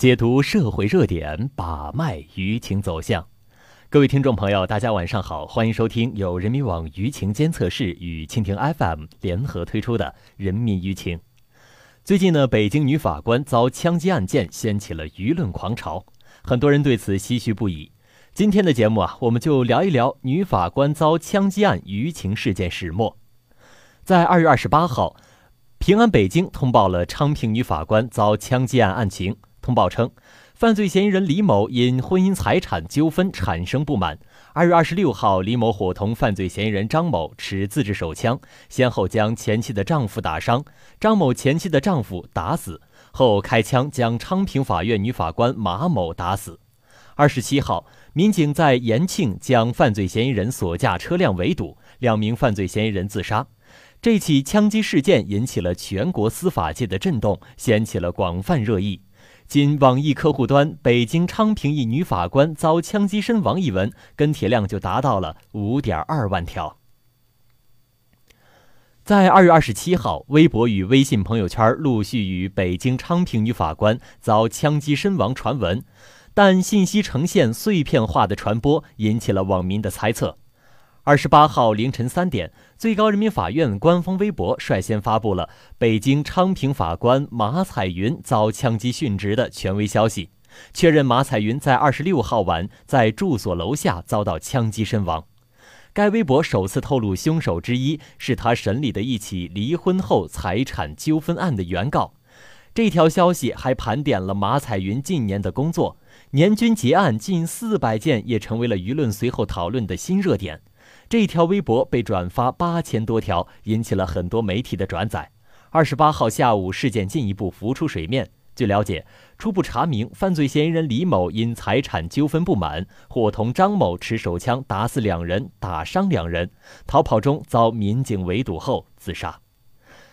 解读社会热点，把脉舆情走向。各位听众朋友，大家晚上好，欢迎收听由人民网舆情监测室与蜻蜓 FM 联合推出的《人民舆情》。最近呢，北京女法官遭枪击案件掀起了舆论狂潮，很多人对此唏嘘不已。今天的节目啊，我们就聊一聊女法官遭枪击案舆情事件始末。在二月二十八号，平安北京通报了昌平女法官遭枪击案案情。通报称，犯罪嫌疑人李某因婚姻财产纠纷产生不满。二月二十六号，李某伙同犯罪嫌疑人张某持自制手枪，先后将前妻的丈夫打伤，张某前妻的丈夫打死后，开枪将昌平法院女法官马某打死。二十七号，民警在延庆将犯罪嫌疑人所驾车辆围堵，两名犯罪嫌疑人自杀。这起枪击事件引起了全国司法界的震动，掀起了广泛热议。仅网易客户端“北京昌平一女法官遭枪击身亡”一文跟帖量就达到了五点二万条。在二月二十七号，微博与微信朋友圈陆续与北京昌平女法官遭枪击身亡传闻，但信息呈现碎片化的传播引起了网民的猜测。二十八号凌晨三点，最高人民法院官方微博率先发布了北京昌平法官马彩云遭枪击殉职的权威消息，确认马彩云在二十六号晚在住所楼下遭到枪击身亡。该微博首次透露，凶手之一是他审理的一起离婚后财产纠纷案的原告。这条消息还盘点了马彩云近年的工作，年均结案近四百件，也成为了舆论随后讨论的新热点。这条微博被转发八千多条，引起了很多媒体的转载。二十八号下午，事件进一步浮出水面。据了解，初步查明，犯罪嫌疑人李某因财产纠纷不满，伙同张某持手枪打死两人，打伤两人，逃跑中遭民警围堵后自杀。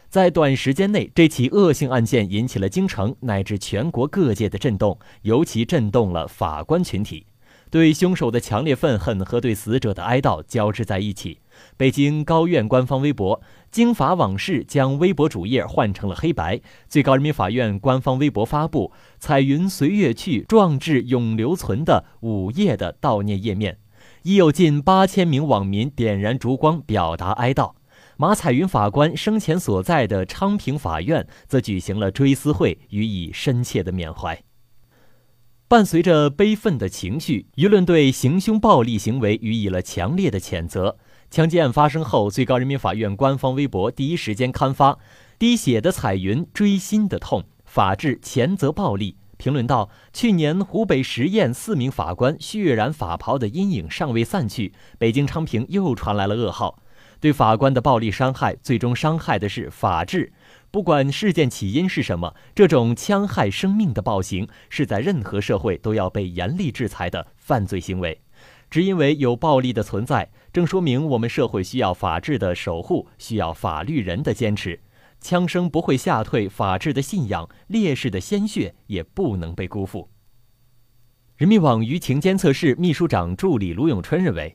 在短时间内，这起恶性案件引起了京城乃至全国各界的震动，尤其震动了法官群体。对凶手的强烈愤恨和对死者的哀悼交织在一起。北京高院官方微博“京法往事”将微博主页换成了黑白。最高人民法院官方微博发布“彩云随月去，壮志永留存”的午夜的悼念页面，已有近八千名网民点燃烛光表达哀悼。马彩云法官生前所在的昌平法院则举行了追思会，予以深切的缅怀。伴随着悲愤的情绪，舆论对行凶暴力行为予以了强烈的谴责。枪击案发生后，最高人民法院官方微博第一时间刊发“滴血的彩云，锥心的痛”，法治谴责暴力。评论道：“去年湖北十堰四名法官血染法袍的阴影尚未散去，北京昌平又传来了噩耗。对法官的暴力伤害，最终伤害的是法治。”不管事件起因是什么，这种戕害生命的暴行是在任何社会都要被严厉制裁的犯罪行为。只因为有暴力的存在，正说明我们社会需要法治的守护，需要法律人的坚持。枪声不会吓退法治的信仰，烈士的鲜血也不能被辜负。人民网舆情监测室秘书长助理卢永春认为。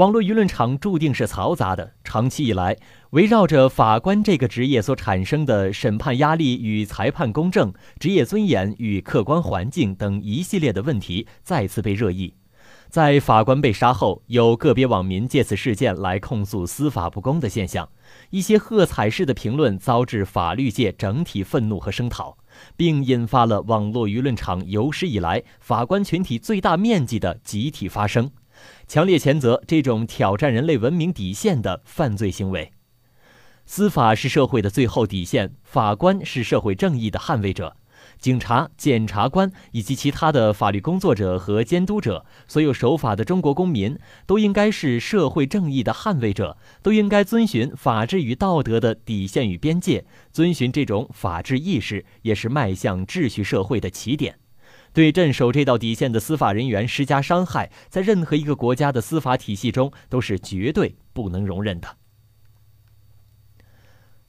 网络舆论场注定是嘈杂的。长期以来，围绕着法官这个职业所产生的审判压力与裁判公正、职业尊严与客观环境等一系列的问题再次被热议。在法官被杀后，有个别网民借此事件来控诉司法不公的现象，一些喝彩式的评论遭致法律界整体愤怒和声讨，并引发了网络舆论场有史以来法官群体最大面积的集体发声。强烈谴责这种挑战人类文明底线的犯罪行为。司法是社会的最后底线，法官是社会正义的捍卫者，警察、检察官以及其他的法律工作者和监督者，所有守法的中国公民都应该是社会正义的捍卫者，都应该遵循法治与道德的底线与边界，遵循这种法治意识，也是迈向秩序社会的起点。对镇守这道底线的司法人员施加伤害，在任何一个国家的司法体系中都是绝对不能容忍的。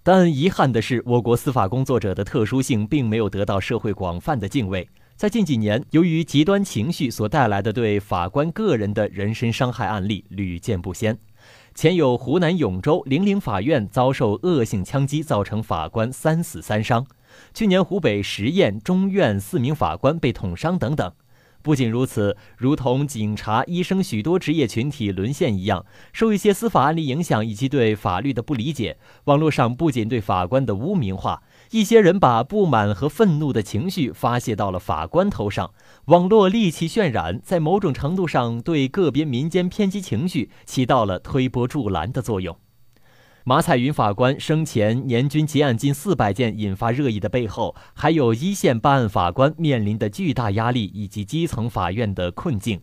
但遗憾的是，我国司法工作者的特殊性并没有得到社会广泛的敬畏。在近几年，由于极端情绪所带来的对法官个人的人身伤害案例屡见不鲜。前有湖南永州零陵法院遭受恶性枪击，造成法官三死三伤。去年湖北十堰中院四名法官被捅伤等等。不仅如此，如同警察、医生许多职业群体沦陷一样，受一些司法案例影响以及对法律的不理解，网络上不仅对法官的污名化，一些人把不满和愤怒的情绪发泄到了法官头上，网络戾气渲染，在某种程度上对个别民间偏激情绪起到了推波助澜的作用。马彩云法官生前年均结案近四百件，引发热议的背后，还有一线办案法官面临的巨大压力以及基层法院的困境。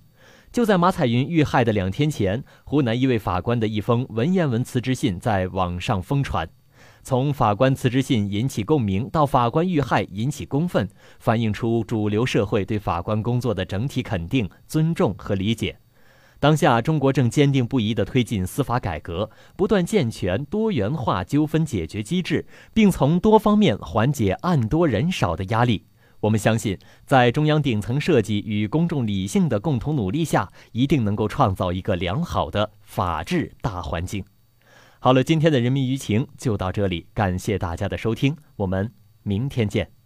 就在马彩云遇害的两天前，湖南一位法官的一封文言文辞职信在网上疯传。从法官辞职信引起共鸣到法官遇害引起公愤，反映出主流社会对法官工作的整体肯定、尊重和理解。当下，中国正坚定不移地推进司法改革，不断健全多元化纠纷解决机制，并从多方面缓解案多人少的压力。我们相信，在中央顶层设计与公众理性的共同努力下，一定能够创造一个良好的法治大环境。好了，今天的人民舆情就到这里，感谢大家的收听，我们明天见。